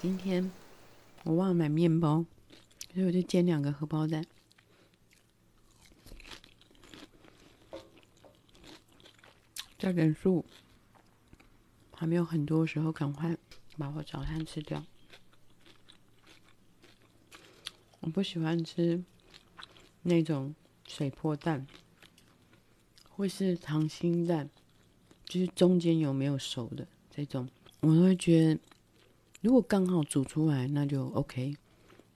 今天我忘了买面包，所以我就煎两个荷包蛋。在人数还没有很多时候，赶快把我早餐吃掉。我不喜欢吃那种水波蛋，或是溏心蛋，就是中间有没有熟的这种，我都会觉得。如果刚好煮出来，那就 OK。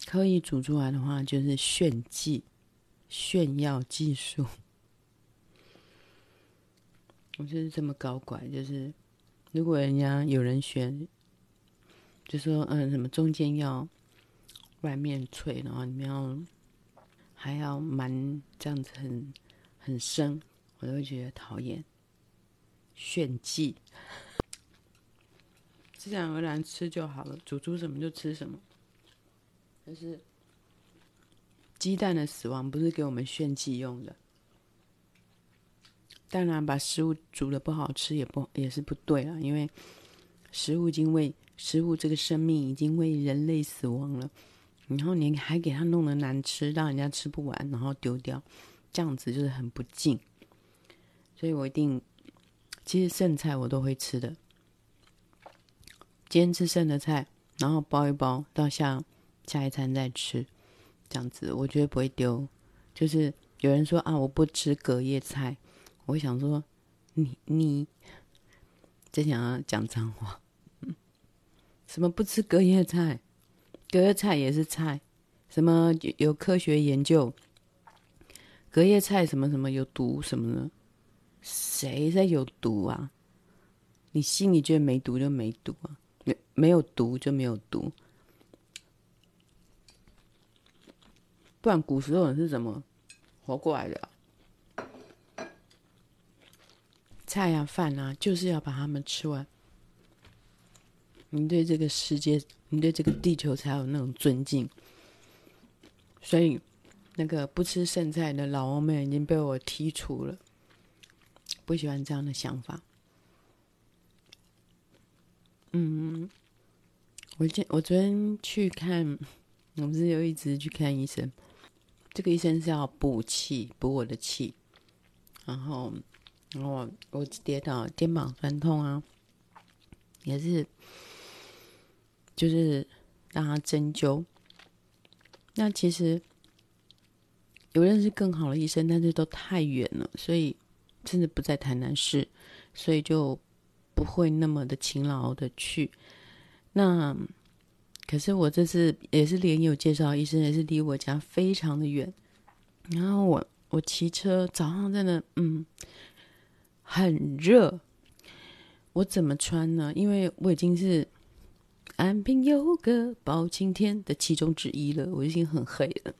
可以煮出来的话，就是炫技、炫耀技术。我就是这么搞怪，就是如果人家有人选，就说嗯，什么中间要外面脆，然后里面要还要蛮这样子很很生，我都会觉得讨厌。炫技。自然而然吃就好了，煮出什么就吃什么。可是鸡蛋的死亡不是给我们炫技用的。当然，把食物煮的不好吃也不也是不对了，因为食物已经为食物这个生命已经为人类死亡了，然后你还给它弄得难吃，让人家吃不完，然后丢掉，这样子就是很不敬。所以我一定，其实剩菜我都会吃的。先吃剩的菜，然后包一包，到下下一餐再吃，这样子我觉得不会丢。就是有人说啊，我不吃隔夜菜，我想说，你你真想要讲脏话？什么不吃隔夜菜？隔夜菜也是菜。什么有，科学研究？隔夜菜什么什么有毒什么的？谁在有毒啊？你心里觉得没毒就没毒啊？没有毒就没有毒，不然古时候人是怎么活过来的？菜啊饭啊，就是要把它们吃完。你对这个世界，你对这个地球才有那种尊敬。所以，那个不吃剩菜的老王们已经被我剔除了，不喜欢这样的想法。嗯，我今我昨天去看，我不是有一直去看医生，这个医生是要补气，补我的气，然后，然后我，我跌倒，肩膀酸痛啊，也是，就是让他针灸。那其实有认识更好的医生，但是都太远了，所以甚至不在台南市，所以就。不会那么的勤劳的去，那可是我这次也是连友介绍医生，也是离我家非常的远。然后我我骑车早上真的嗯很热，我怎么穿呢？因为我已经是安平有个包青天的其中之一了，我已经很黑了，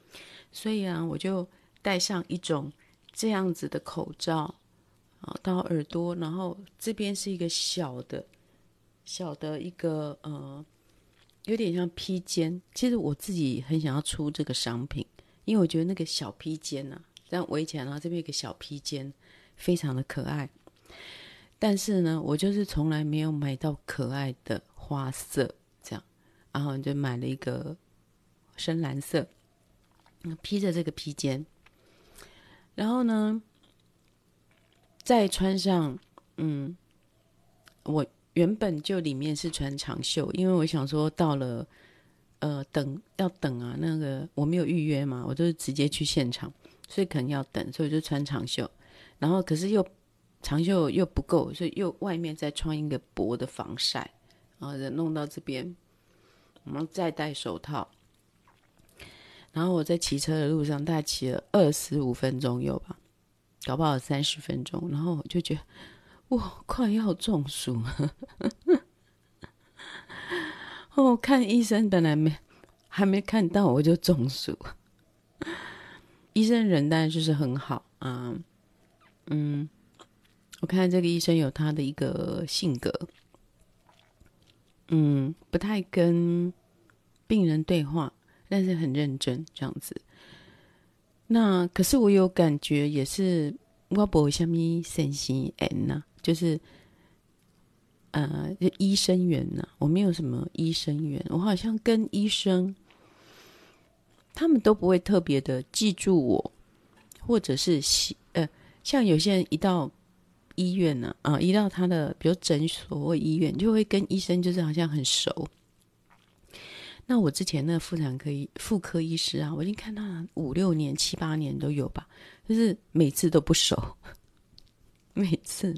所以啊，我就戴上一种这样子的口罩。到耳朵，然后这边是一个小的、小的一个呃，有点像披肩。其实我自己很想要出这个商品，因为我觉得那个小披肩呐、啊，这样围起来，然后这边有个小披肩，非常的可爱。但是呢，我就是从来没有买到可爱的花色，这样，然后就买了一个深蓝色，披着这个披肩，然后呢。再穿上，嗯，我原本就里面是穿长袖，因为我想说到了，呃，等要等啊，那个我没有预约嘛，我就直接去现场，所以可能要等，所以就穿长袖，然后可是又长袖又不够，所以又外面再穿一个薄的防晒，然后弄到这边，我们再戴手套，然后我在骑车的路上大概骑了二十五分钟有吧。搞不好三十分钟，然后我就觉得我，快要中暑了。哦，看医生本来没还没看到，我就中暑。医生人当然就是很好啊，嗯，我看这个医生有他的一个性格，嗯，不太跟病人对话，但是很认真这样子。那可是我有感觉，也是我不什么神经炎呐，就是呃，就医生缘呢、我没有什么医生缘，我好像跟医生，他们都不会特别的记住我，或者是呃，像有些人一到医院呢，啊，一到他的比如诊所或医院，就会跟医生就是好像很熟。那我之前那妇产科医妇科医师啊，我已经看他五六年、七八年都有吧，就是每次都不熟，每次。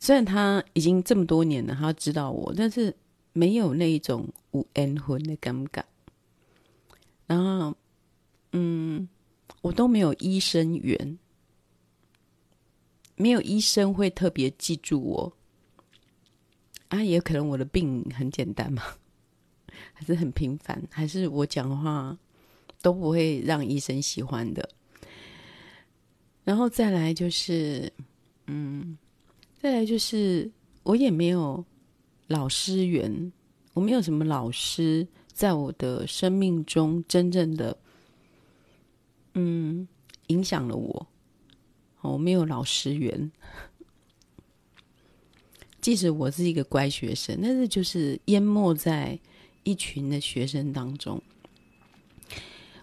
虽然他已经这么多年了，他知道我，但是没有那一种无缘分的感觉。然后，嗯，我都没有医生缘，没有医生会特别记住我。啊，也可能我的病很简单嘛，还是很平凡，还是我讲话都不会让医生喜欢的。然后再来就是，嗯，再来就是我也没有老师缘，我没有什么老师在我的生命中真正的，嗯，影响了我。我没有老师缘。即使我是一个乖学生，但是就是淹没在一群的学生当中，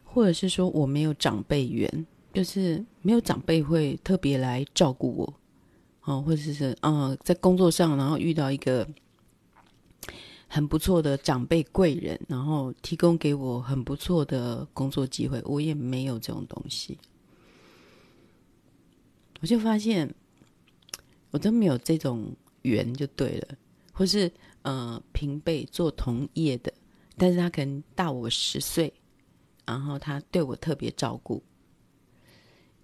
或者是说我没有长辈缘，就是没有长辈会特别来照顾我，哦，或者是嗯、在工作上然后遇到一个很不错的长辈贵人，然后提供给我很不错的工作机会，我也没有这种东西，我就发现我都没有这种。缘就对了，或是呃平辈做同业的，但是他可能大我十岁，然后他对我特别照顾。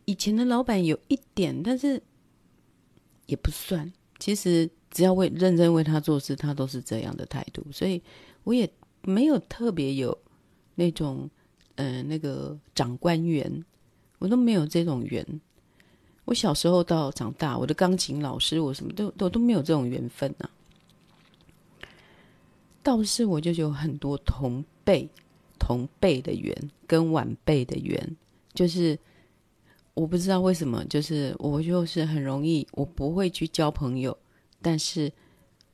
以前的老板有一点，但是也不算。其实只要为认真为他做事，他都是这样的态度，所以我也没有特别有那种呃那个长官缘，我都没有这种缘。我小时候到长大，我的钢琴老师，我什么都都都没有这种缘分啊。倒是我就有很多同辈同辈的缘跟晚辈的缘，就是我不知道为什么，就是我就是很容易，我不会去交朋友，但是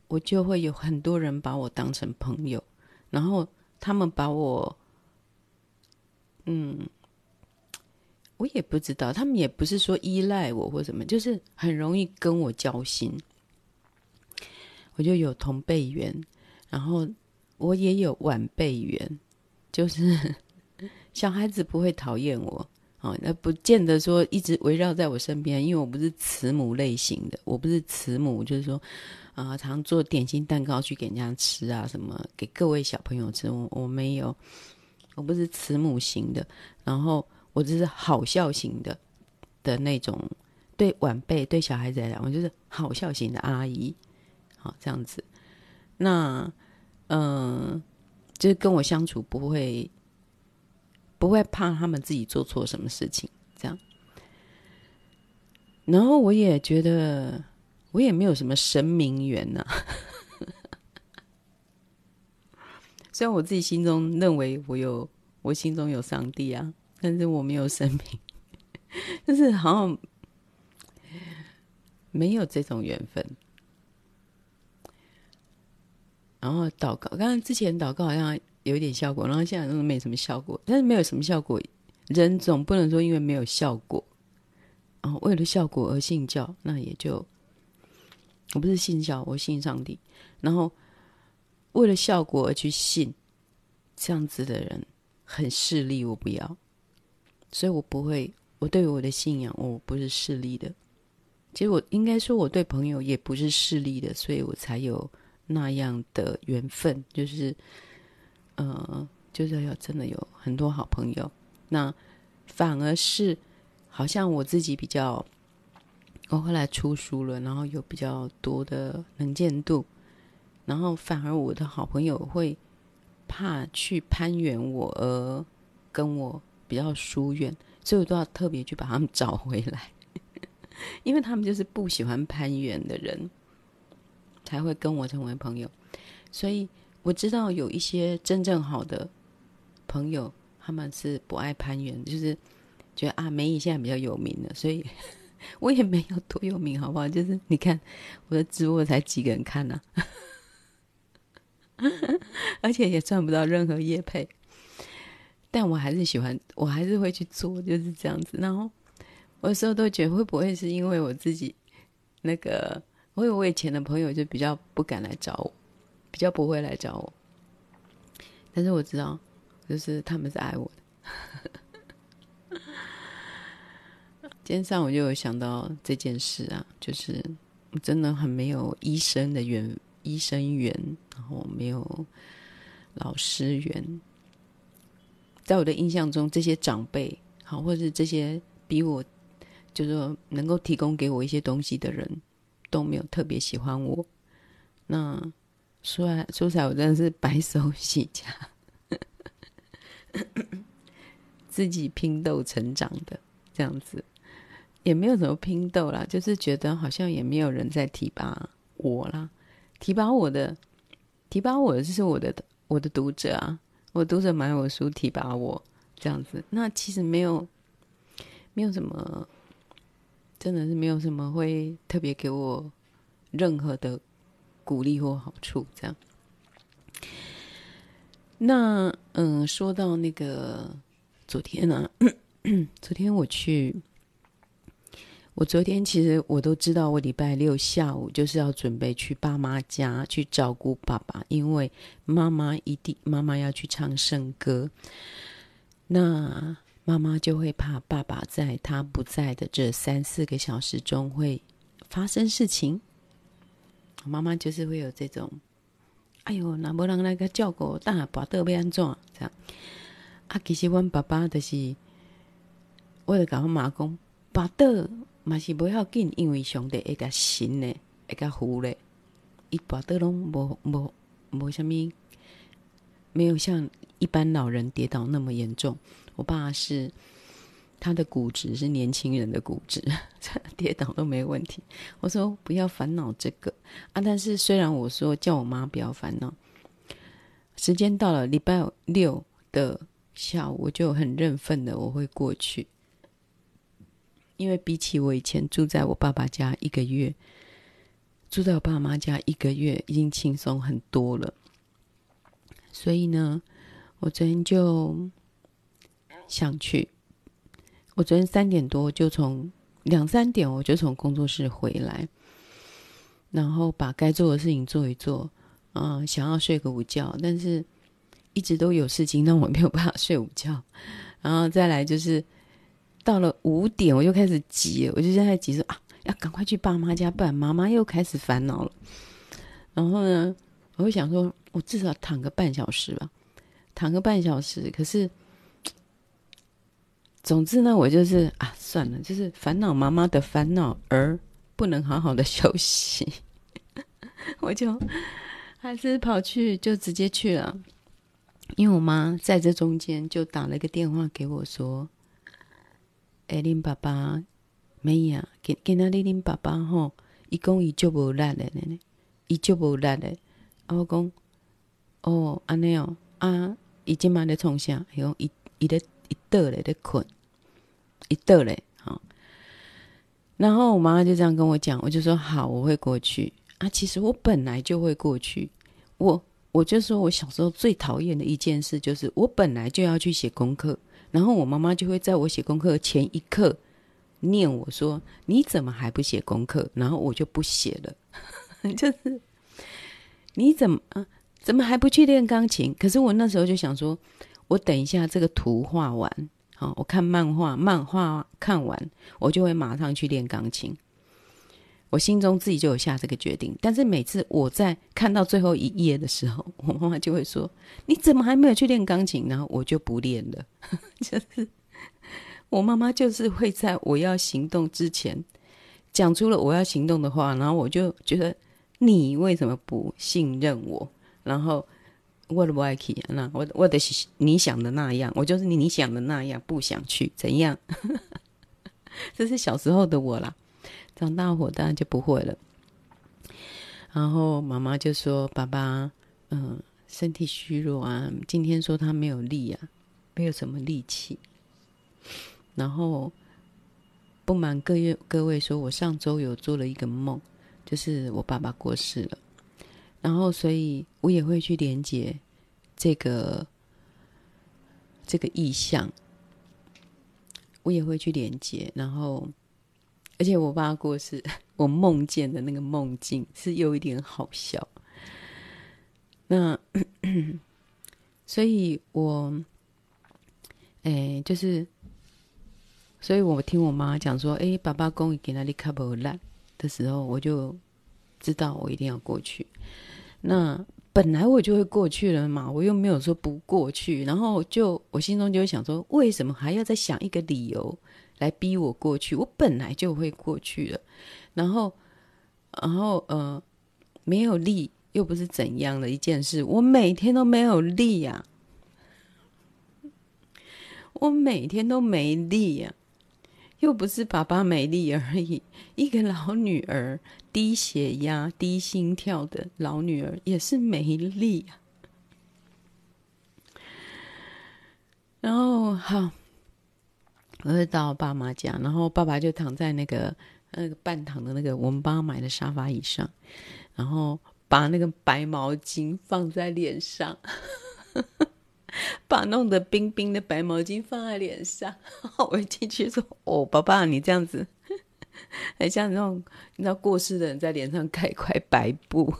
我就会有很多人把我当成朋友，然后他们把我，嗯。我也不知道，他们也不是说依赖我或什么，就是很容易跟我交心。我就有同辈缘，然后我也有晚辈缘，就是 小孩子不会讨厌我哦，那不见得说一直围绕在我身边，因为我不是慈母类型的，我不是慈母，就是说啊、常做点心蛋糕去给人家吃啊，什么给各位小朋友吃，我我没有，我不是慈母型的，然后。我就是好笑型的的那种，对晚辈、对小孩子来讲，我就是好笑型的阿姨，好这样子。那嗯、就是跟我相处不会不会怕他们自己做错什么事情，这样。然后我也觉得我也没有什么神明缘呐、虽然我自己心中认为我有，我心中有上帝啊。但是我没有生命，但是好像没有这种缘分。然后祷告，刚刚之前祷告好像有一点效果，然后现在都没什么效果。但是没有什么效果，人总不能说因为没有效果，然后为了效果而信教，那也就我不是信教，我信上帝。然后为了效果而去信，这样子的人很势利，我不要。所以我不会，我对我的信仰，我不是势利的。其实我应该说，我对朋友也不是势利的，所以我才有那样的缘分，就是，呃，就是要真的有很多好朋友。那反而是好像我自己比较，我后来出书了，然后有比较多的能见度，然后反而我的好朋友会怕去攀援我，而跟我。比较疏远，所以我都要特别去把他们找回来，因为他们就是不喜欢攀援的人，才会跟我成为朋友。所以我知道有一些真正好的朋友，他们是不爱攀援，就是觉得啊，梅姨现在比较有名了，所以 我也没有多有名，好不好？就是你看我的直播才几个人看呢、而且也赚不到任何业配，但我还是喜欢，我还是会去做，就是这样子。然后我有时候都觉得，会不会是因为我自己那个，我有我以前的朋友就比较不敢来找我，比较不会来找我，但是我知道，就是他们是爱我的。今天上午就有想到这件事啊，就是真的很没有医生的缘，医生缘，然后没有老师缘。在我的印象中，这些长辈好，或者是这些比我，就是说能够提供给我一些东西的人，都没有特别喜欢我。那说来说起来，我真的是白手起家，自己拼斗成长的这样子。也没有什么拼斗啦，就是觉得好像也没有人在提拔我啦。提拔我的，提拔我的就是我的我的读者啊，我读者买我书提拔我这样子。那其实没有没有什么，真的是没有什么会特别给我任何的鼓励或好处这样。那嗯，说到那个昨天呢、啊，昨天我去。我昨天其实我都知道，我礼拜六下午就是要准备去爸妈家去照顾爸爸，因为妈妈一定妈妈要去唱圣歌，那妈妈就会怕爸爸在他不在的这三四个小时中会发生事情。妈妈就是会有这种，哎呦，那无人来个照顾大把的被安怎这样？啊，其实我爸爸就是，我就跟我妈讲，把的。嘛是不要紧，因为上帝会甲神呢，会甲福嘞，一拔得拢无无无啥物，没有像一般老人跌倒那么严重。我爸是他的骨质是年轻人的骨质，跌倒都没问题。我说不要烦恼这个啊，但是虽然我说叫我妈不要烦恼，时间到了礼拜六的下午，我就很认份的我会过去。因为比起我以前住在我爸爸家一个月，住在我爸妈家一个月已经轻松很多了。所以呢，我昨天就想去。我昨天三点多就从两三点我就从工作室回来，然后把该做的事情做一做。啊、想要睡个午觉，但是一直都有事情让我没有办法睡午觉。然后再来就是。到了五点，我就开始急，我就现在急说啊，要赶快去爸妈家，不然妈妈又开始烦恼了。然后呢，我会想说，我至少躺个半小时吧，躺个半小时。可是，总之呢，我就是啊，算了，就是烦恼妈妈的烦恼，而不能好好的休息，我就还是跑去，就直接去了。因为我妈在这中间就打了一个电话给我说。哎，恁爸爸没呀？今今仔日恁爸爸吼，一讲一就无力的呢，一就无力的。啊，我讲，哦，安尼哦，啊，伊今晚咧创啥？伊讲伊伊咧一倒咧咧困，一倒咧。好，然后我妈妈就这样跟我讲，我就说好，我会过去。啊，其实我本来就会过去。我我就说我小时候最讨厌的一件事，就是我本来就要去写功课。然后我妈妈就会在我写功课前一刻念我说：“你怎么还不写功课？”然后我就不写了，就是你怎么啊？怎么还不去练钢琴？可是我那时候就想说，我等一下这个图画完，好，我看漫画，漫画看完，我就会马上去练钢琴。我心中自己就有下这个决定，但是每次我在看到最后一页的时候，我妈妈就会说：“你怎么还没有去练钢琴？”然后我就不练了。就是我妈妈就是会在我要行动之前讲出了我要行动的话，然后我就觉得你为什么不信任我？然后我的不爱去，那我我的你想的那样，我就是你你想的那样，不想去，怎样？这是小时候的我啦。长大后当然就不会了。然后妈妈就说：“爸爸，嗯，身体虚弱啊，今天说他没有力啊，没有什么力气。然后不瞒各位各位说，我上周有做了一个梦，就是我爸爸过世了，然后所以我也会去连接这个这个意象，我也会去连接，然后而且我爸过世，我梦见的那个梦境是有一点好笑，那所以我哎就是。所以我听我妈讲说：“哎，爸爸公给那里卡不烂的时候，我就知道我一定要过去。那本来我就会过去了嘛，我又没有说不过去。然后就我心中就会想说，为什么还要再想一个理由来逼我过去？我本来就会过去了。然后，然后呃，没有力又不是怎样的一件事。我每天都没有力呀，我每天都没力呀。”又不是爸爸没力而已，一个老女儿低血压、低心跳的老女儿也是没力啊。然后好，我就到爸妈家，然后爸爸就躺在那个那个半躺的那个我们帮他买的沙发椅上，然后把那个白毛巾放在脸上。把弄得冰冰的白毛巾放在脸上，我一进去说：“哦，爸爸，你这样子，很像那种你知道过世的人在脸上盖一块白布。”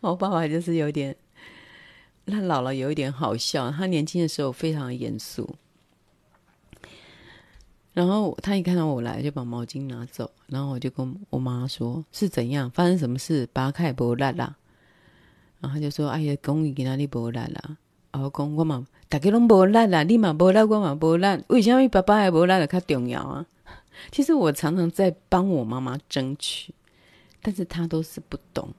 我爸爸就是有点，他老了有一点好笑。他年轻的时候非常严肃，然后他一看到我来，就把毛巾拿走，然后我就跟我妈说：“是怎样？发生什么事？把他开不烂啦？”然后他就说：“哎呀，公寓给哪里不烂啦？然后公我嘛，大家拢无烂啦，你嘛无烂，我嘛无烂。为什么爸爸还无烂的较重要啊？其实我常常在帮我妈妈争取，但是她都是不懂，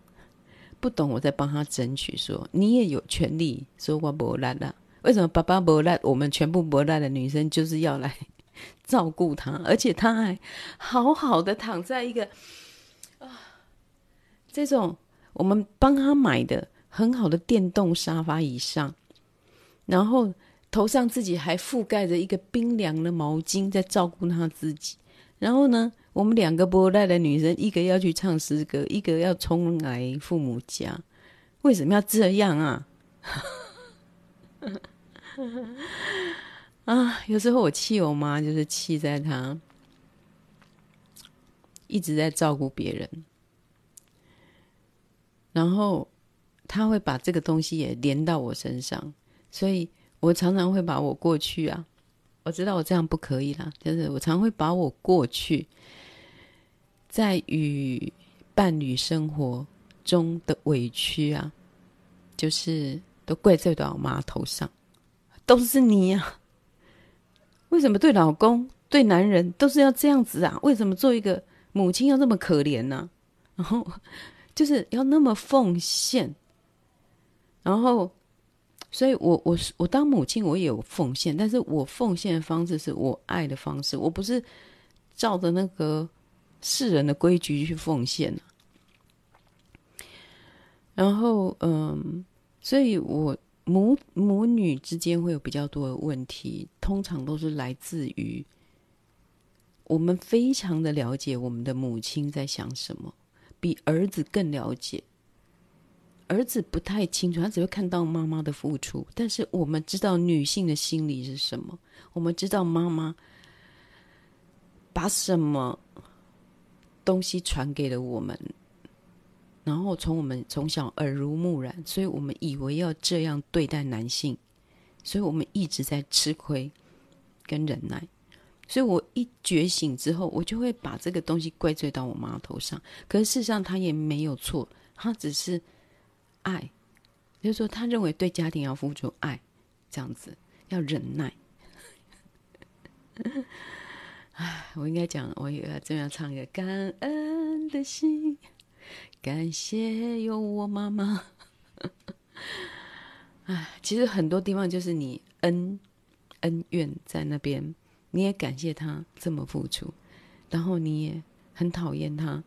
不懂我在帮他争取说，说你也有权利说我无烂啦。为什么爸爸无烂，我们全部无烂的女生就是要来 照顾他，而且他还好好的躺在一个啊，这种我们帮他买的。”很好的电动沙发椅上，然后头上自己还覆盖着一个冰凉的毛巾，在照顾他自己。然后呢，我们两个不赖的女生，一个要去唱诗歌，一个要冲来父母家。为什么要这样啊？啊，有时候我气我妈，就是气在她一直在照顾别人，然后。他会把这个东西也连到我身上，所以我常常会把我过去啊，我知道我这样不可以啦，就是我常会把我过去在与伴侣生活中的委屈啊，就是都怪罪到我妈头上，都是你呀！为什么对老公、对男人都是要这样子啊？为什么做一个母亲要那么可怜呢？然后就是要那么奉献。然后，所以我我是我当母亲，我也有奉献，但是我奉献的方式是我爱的方式，我不是照着那个世人的规矩去奉献。然后，嗯，所以我母母女之间会有比较多的问题，通常都是来自于我们非常的了解我们的母亲在想什么，比儿子更了解。儿子不太清楚，他只会看到妈妈的付出。但是我们知道女性的心理是什么，我们知道妈妈把什么东西传给了我们，然后从我们从小耳濡目染，所以我们以为要这样对待男性，所以我们一直在吃亏跟忍耐。所以我一觉醒之后，我就会把这个东西怪罪到我妈头上。可是事实上，她也没有错，她只是。爱，就是说，他认为对家庭要付出爱，这样子要忍耐。哎，我应该讲，我也要这样唱一个感恩的心，感谢有我妈妈。哎，其实很多地方就是你恩恩怨在那边，你也感谢他这么付出，然后你也很讨厌他，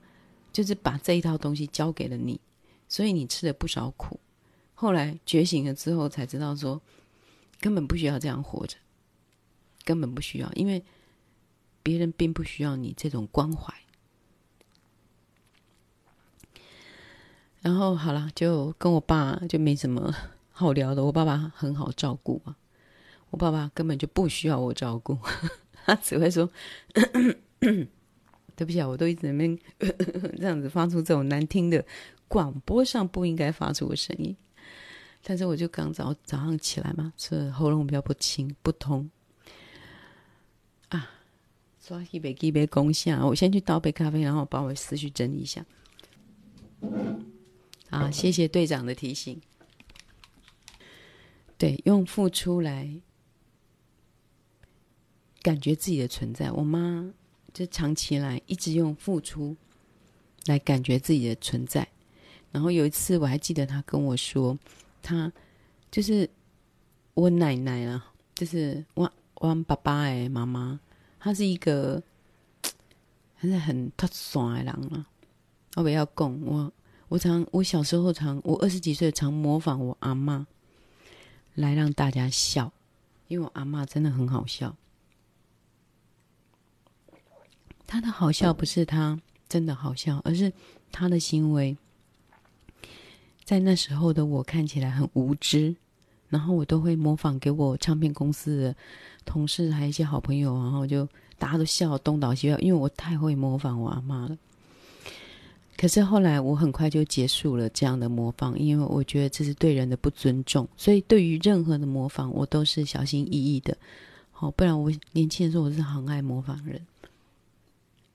就是把这一套东西交给了你。所以你吃了不少苦，后来觉醒了之后才知道说，根本不需要这样活着，根本不需要，因为别人并不需要你这种关怀。然后好了，就跟我爸就没什么好聊的。我爸爸很好照顾啊，我爸爸根本就不需要我照顾，他只会说：“ 对不起啊，我都一直在那边 这样子发出这种难听的广播上不应该发出的声音。”但是我就刚早早上起来嘛，是喉咙比较不清不通啊，刷一杯一杯功下，我先去倒杯咖啡，然后把我思绪整理一下。啊，谢谢队长的提醒。对，用付出来感觉自己的存在。我妈就长期以来一直用付出来感觉自己的存在。然后有一次我还记得他跟我说，他就是我奶奶啊，就是我我爸爸的妈妈，她是一个还是很特殊的人啊。我不要讲我。我常，我小时候常，我二十几岁常模仿我阿妈，来让大家笑，因为我阿妈真的很好笑。她的好笑不是她真的好笑，而是她的行为，在那时候的我看起来很无知，然后我都会模仿给我唱片公司的同事还有一些好朋友，然后就大家都笑东倒西歪，因为我太会模仿我阿妈了。可是后来，我很快就结束了这样的模仿，因为我觉得这是对人的不尊重。所以，对于任何的模仿，我都是小心翼翼的。好，不然我年轻的时候我是很爱模仿人，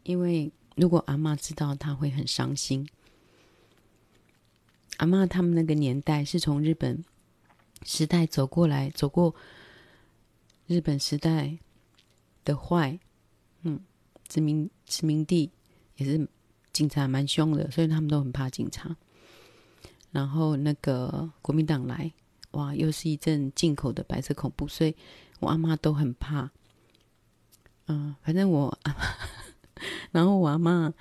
因为如果阿嬷知道，她会很伤心。阿嬷他们那个年代是从日本时代走过来，走过日本时代的坏，嗯，殖民殖民地也是。警察蛮凶的，所以他们都很怕警察。然后那个国民党来，哇，又是一阵进口的白色恐怖，所以我阿妈都很怕。嗯、反正我阿妈，然后我阿妈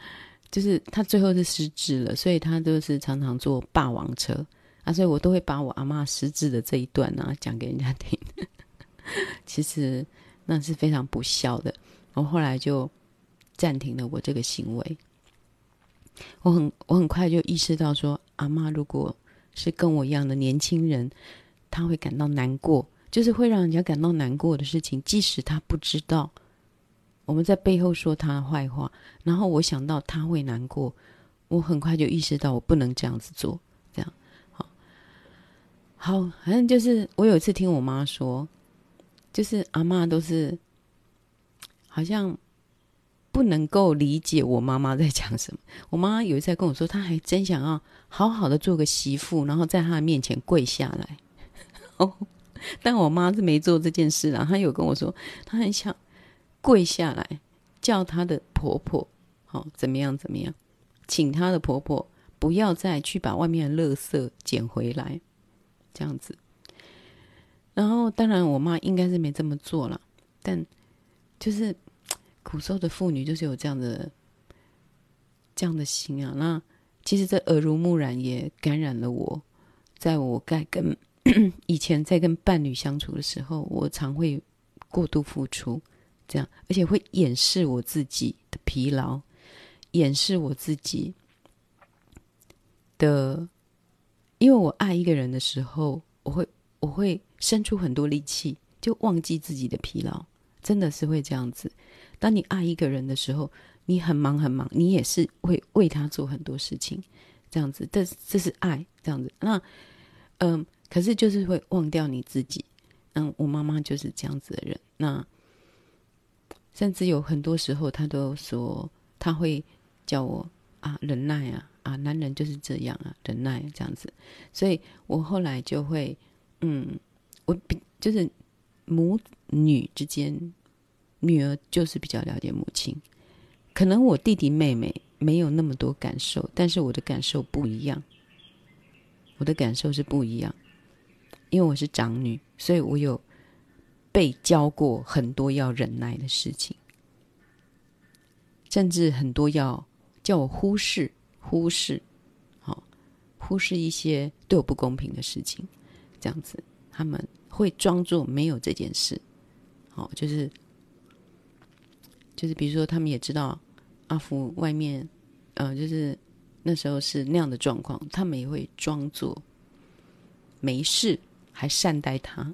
就是他最后是失智了，所以他都是常常坐霸王车啊，所以我都会把我阿妈失智的这一段啊讲给人家听。其实那是非常不孝的，我后来就暂停了我这个行为。我很我很快就意识到说，阿嬷如果是跟我一样的年轻人，他会感到难过，就是会让人家感到难过的事情，即使他不知道我们在背后说他的坏话，然后我想到他会难过，我很快就意识到我不能这样子做，这样好，好，反正就是我有一次听我妈说，就是阿嬷都是好像。不能够理解我妈妈在讲什么。我妈妈有一次跟我说，她还真想要好好的做个媳妇，然后在她的面前跪下来。哦，但我妈是没做这件事啊。她有跟我说，她很想跪下来，叫她的婆婆，好、哦、怎么样怎么样，请她的婆婆不要再去把外面的垃圾捡回来，这样子。然后，当然我妈应该是没这么做了，但就是。古时候的妇女就是有这样的这样的心啊，那其实这耳濡目染也感染了我，在我该跟 以前在跟伴侣相处的时候，我常会过度付出，这样而且会掩饰我自己的疲劳，掩饰我自己的，因为我爱一个人的时候，我会我会生出很多力气，就忘记自己的疲劳，真的是会这样子。当你爱一个人的时候，你很忙很忙，你也是会为他做很多事情，这样子，这这是爱，这样子。那，嗯、可是就是会忘掉你自己。嗯，我妈妈就是这样子的人。那，甚至有很多时候，他都说，他会叫我啊忍耐啊啊，男人就是这样啊，忍耐这样子。所以我后来就会，嗯，我比就是母女之间。女儿就是比较了解母亲，可能我弟弟妹妹没有那么多感受，但是我的感受不一样。我的感受是不一样，因为我是长女，所以我有被教过很多要忍耐的事情，甚至很多要叫我忽视、忽视，好，忽视一些对我不公平的事情，这样子，他们会装作没有这件事，好，就是。就是比如说他们也知道阿福外面，呃，就是那时候是那样的状况，他们也会装作没事，还善待他。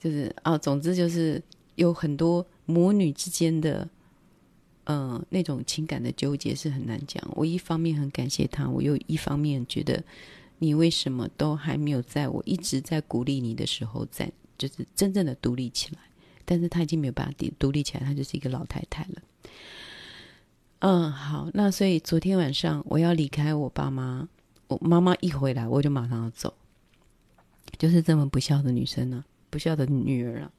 就是啊，总之就是有很多母女之间的，嗯、呃，那种情感的纠结是很难讲。我一方面很感谢他，我又一方面觉得你为什么都还没有在我一直在鼓励你的时候，在就是真正的独立起来。但是他已经没有办法独立起来，他就是一个老太太了。嗯，好，那所以昨天晚上我要离开我爸妈，我妈妈一回来我就马上要走，就是这么不孝的女生呢、不孝的女儿啊，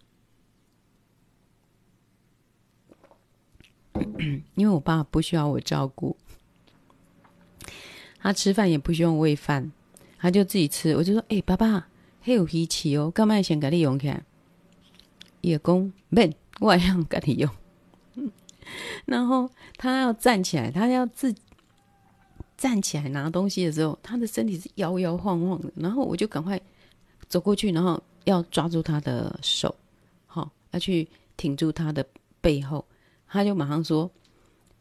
因为我爸不需要我照顾，他吃饭也不需要喂饭，他就自己吃。我就说：“哎、爸爸，很有力气哦，干嘛先给你用起来？”也公免，我也要给你用。然后他要站起来，他要自站起来拿东西的时候，他的身体是摇摇晃晃的。然后我就赶快走过去，然后。要抓住他的手，好、要去挺住他的背后，他就马上说：“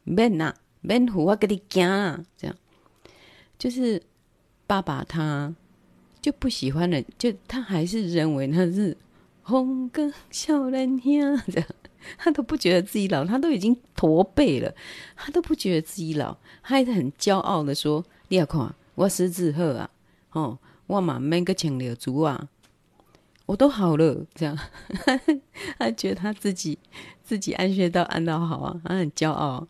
免呐，免胡我跟你讲啊。”这样，就是爸爸他就不喜欢人，就他还是认为他是红哥小人呀，这样他都不觉得自己老，他都已经驼背了，他都不觉得自己老，他还是很骄傲的说：“你要看我狮子贺啊，哦，我嘛免个请留足啊。”我都好了，这样，他觉得他自己自己安穴道安到好啊，他很骄傲，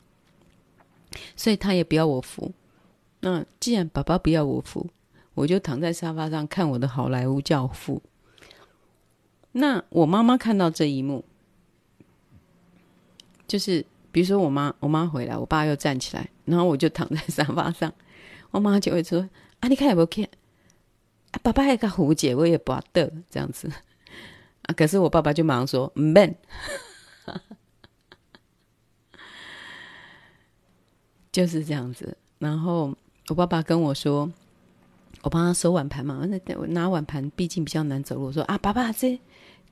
所以他也不要我扶。那既然爸爸不要我扶，我就躺在沙发上看我的好莱坞教父。那我妈妈看到这一幕，就是比如说我妈我妈回来，我爸又站起来，然后我就躺在沙发上，我妈就会说：“啊，你看有没有看？”啊，爸爸还个胡姐，我也不得这样子啊。可是我爸爸就马上说：“唔免，就是这样子。”然后我爸爸跟我说：“我帮他收碗盘嘛，那我拿碗盘毕竟比较难走路。”我说：“啊，爸爸，这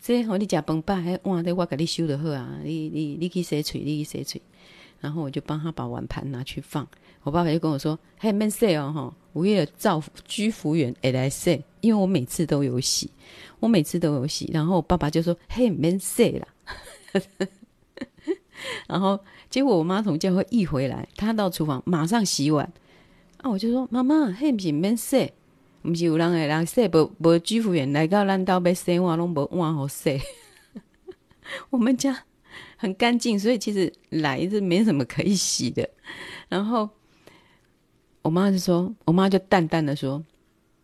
这我你吃饭吧，还碗的我给你修的好啊，你你你去洗嘴，你去洗嘴。”然后我就帮他把碗盘拿去放。我爸爸就跟我说：“嘿，免洗哦，哈。”我为了造居服务员来 say，，因为我每次都有洗，我每次都有洗。然后我爸爸就说：“嘿，免洗啦。”然后结果我妈从教会一回来，她到厨房马上洗碗。啊，我就说：“妈妈，嘿，不是免洗，不是有人会来洗，不不居服员来到咱家要洗碗，拢无碗好洗。”我们家很干净，所以其实来是没什么可以洗的。然后。我妈就说，我妈就淡淡的说：“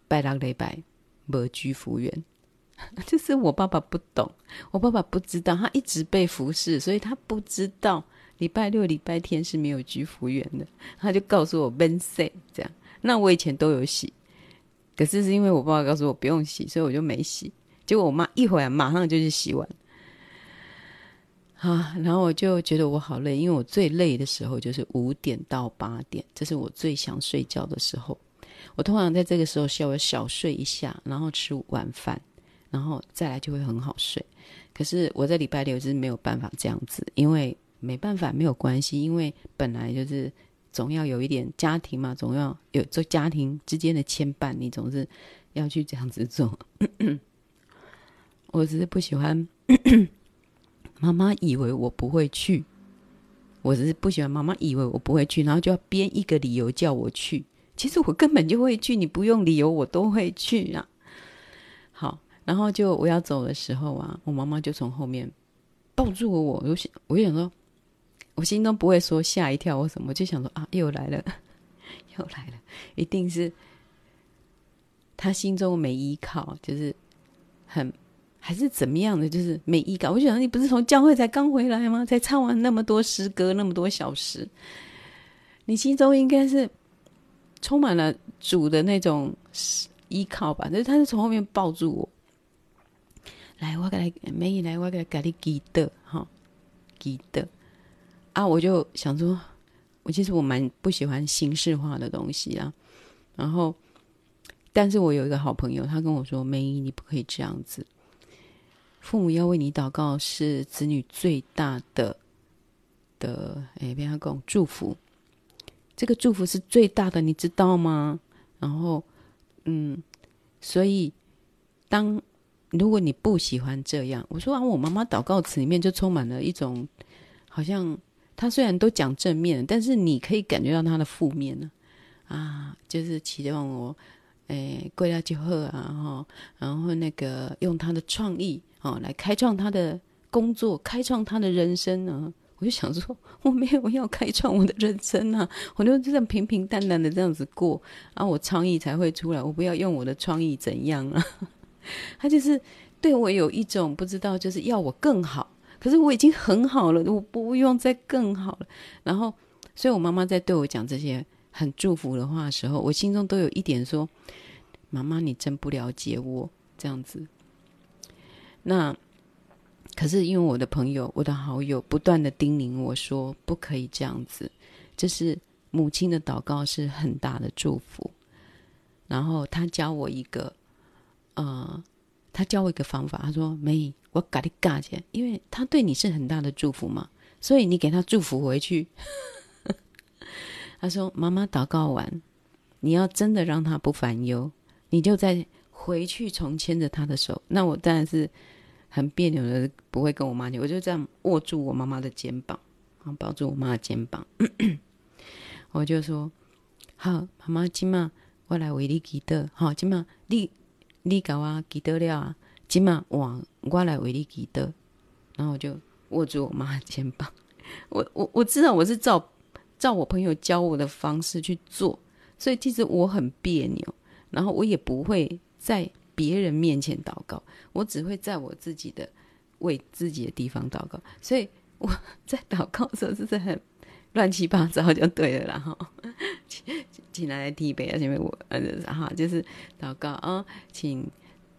拜六礼拜没居服员。”就是我爸爸不懂，我爸爸不知道，他一直被服侍，所以他不知道礼拜六、礼拜天是没有居服员的。他就告诉我 ben say 这样。那我以前都有洗，可是是因为我爸爸告诉我不用洗，所以我就没洗。结果我妈一回来，马上就去洗碗。啊，然后我就觉得我好累，因为我最累的时候就是五点到八点，这是我最想睡觉的时候。我通常在这个时候稍微小睡一下，然后吃晚饭，然后再来就会很好睡。可是我在礼拜六是没有办法这样子，因为没办法没有关系，因为本来就是总要有一点家庭嘛，总要有做家庭之间的牵绊，你总是要去这样子做。我只是不喜欢。妈妈以为我不会去，我只是不喜欢妈妈以为我不会去，然后就要编一个理由叫我去。其实我根本就会去，你不用理由我都会去啊。好，然后就我要走的时候啊，我妈妈就从后面抱住了我，我想，我就想说，我心中不会说吓一跳或什么，就想说啊，又来了，又来了，一定是他心中没依靠，就是很。还是怎么样的，就是没依靠。我就想，你不是从教会才刚回来吗？才唱完那么多诗歌，那么多小时，你心中应该是充满了主的那种依靠吧？就是他是从后面抱住我，来，我给他，美姨来，我给他给你记得哈，记得啊！我就想说，我其实我蛮不喜欢形式化的东西啊。然后，但是我有一个好朋友，他跟我说，美姨，你不可以这样子。父母要为你祷告，是子女最大的的哎，别人讲祝福，这个祝福是最大的，你知道吗？然后，嗯，所以当如果你不喜欢这样，我说啊，我妈妈祷告词里面就充满了一种，好像她虽然都讲正面，但是你可以感觉到她的负面呢，啊，就是期望我。诶，过了就喝啊，哈，然后那个用他的创意哦，来开创他的工作，开创他的人生呢。我就想说，我没有要开创我的人生啊，我就这样平平淡淡的这样子过，然后我创意才会出来。我不要用我的创意怎样啊？他就是对我有一种不知道，就是要我更好，可是我已经很好了，我不用再更好了。然后，所以我妈妈在对我讲这些。很祝福的话的时候，我心中都有一点说：“妈妈，你真不了解我这样子。”那可是因为我的朋友、我的好友不断的叮咛我说：“不可以这样子。”这是母亲的祷告是很大的祝福。然后他教我一个，呃，他教我一个方法。他说：“妹，我给你嘎钱，因为他对你是很大的祝福嘛，所以你给他祝福回去。”他说：“妈妈祷告完，你要真的让他不烦忧，你就再回去重牵着他的手。那我当然是很别扭的，不会跟我妈讲，我就这样握住我妈妈的肩膀，然后抱住我妈的肩膀，我就说：好，妈妈，今晚我来为你祈祷。好，今晚你你给我祈祷了啊，今晚我我来为你祈祷。然后我就握住我妈的肩膀，我我我知道我是照。”照我朋友教我的方式去做，所以其实我很别扭，然后我也不会再别人面前祷告，我只会在我自己的为自己的地方祷告，所以我在祷告的时候是很乱七八糟就对了，然后请来提杯啊，因为我呃哈就是祷告啊，请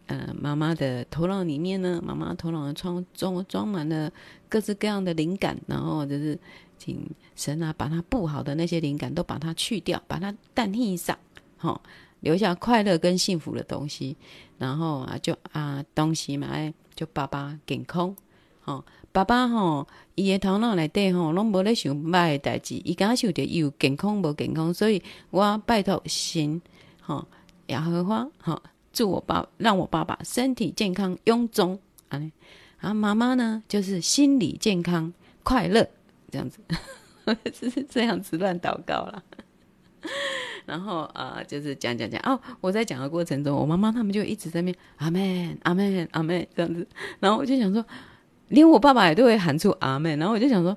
呃妈妈的头脑里面呢，妈妈头脑的装装装满了各式各样的灵感，然后就是。请神啊，把他不好的那些灵感都把它去掉，把它淡一上，好，留下快乐跟幸福的东西。然后啊，就啊东西嘛，哎，就爸爸健康，好，爸爸吼，伊的头脑内底吼，拢无咧想歹的代志，伊刚想着有健康无健康，所以我拜托神，吼，亚荷花，好，祝我爸，让我爸爸身体健康臃肿，啊，啊，妈妈呢，就是心理健康快乐。这样子，是这样子乱祷告了。然后啊、就是讲讲讲哦，我在讲的过程中，我妈妈他们就一直在那边阿门阿门阿门这样子。然后我就想说，连我爸爸也都会喊出阿门。然后我就想说，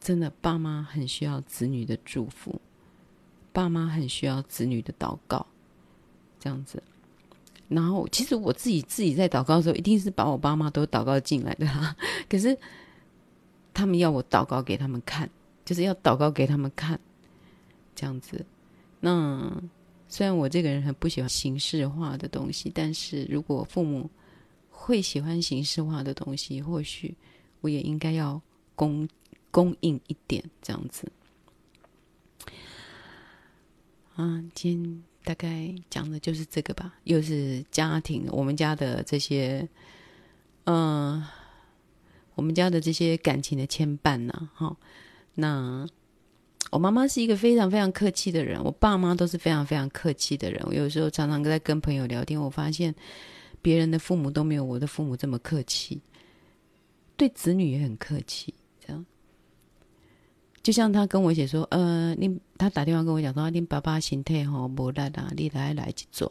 真的，爸妈很需要子女的祝福，爸妈很需要子女的祷告，这样子。然后其实我自己自己在祷告的时候，一定是把我爸妈都祷告进来的啦。可是。他们要我祷告给他们看，就是要祷告给他们看，这样子。那虽然我这个人很不喜欢形式化的东西，但是如果父母会喜欢形式化的东西，或许我也应该要供供应一点这样子。啊，今天大概讲的就是这个吧，又是家庭，我们家的这些，嗯、我们家的这些感情的牵绊呐，哈，那我妈妈是一个非常非常客气的人，我爸妈都是非常非常客气的人。我有时候常常在跟朋友聊天，我发现别人的父母都没有我的父母这么客气，对子女也很客气。这样，就像他跟我写说，呃，你他打电话跟我讲说，你爸爸身体吼无力啦，你来来去做。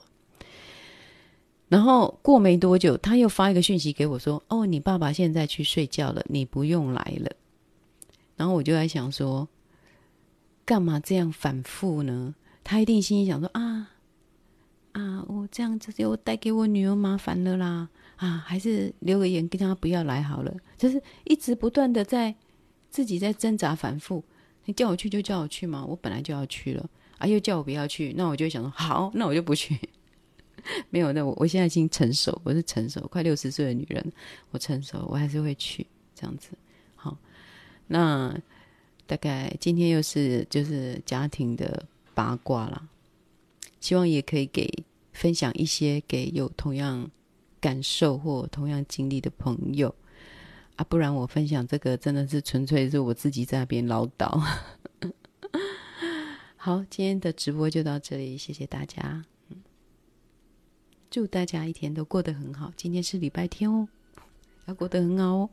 然后过没多久，他又发一个讯息给我，说：“哦，你爸爸现在去睡觉了，你不用来了。”然后我就在想说，干嘛这样反复呢？他一定心里想说：“啊啊，我这样子又带给我女儿麻烦了啦！啊，还是留个言跟他不要来好了。”就是一直不断的在自己在挣扎反复。你叫我去就叫我去嘛，我本来就要去了啊，又叫我不要去，那我就想说，好，那我就不去。没有，那我我现在已经成熟，我是成熟，快六十岁的女人，我成熟，我还是会去这样子。好，那大概今天又是就是家庭的八卦啦，希望也可以给分享一些给有同样感受或同样经历的朋友啊，不然我分享这个真的是纯粹是我自己在那边唠叨。好，今天的直播就到这里，谢谢大家。祝大家一天都过得很好。今天是礼拜天哦，要过得很好哦。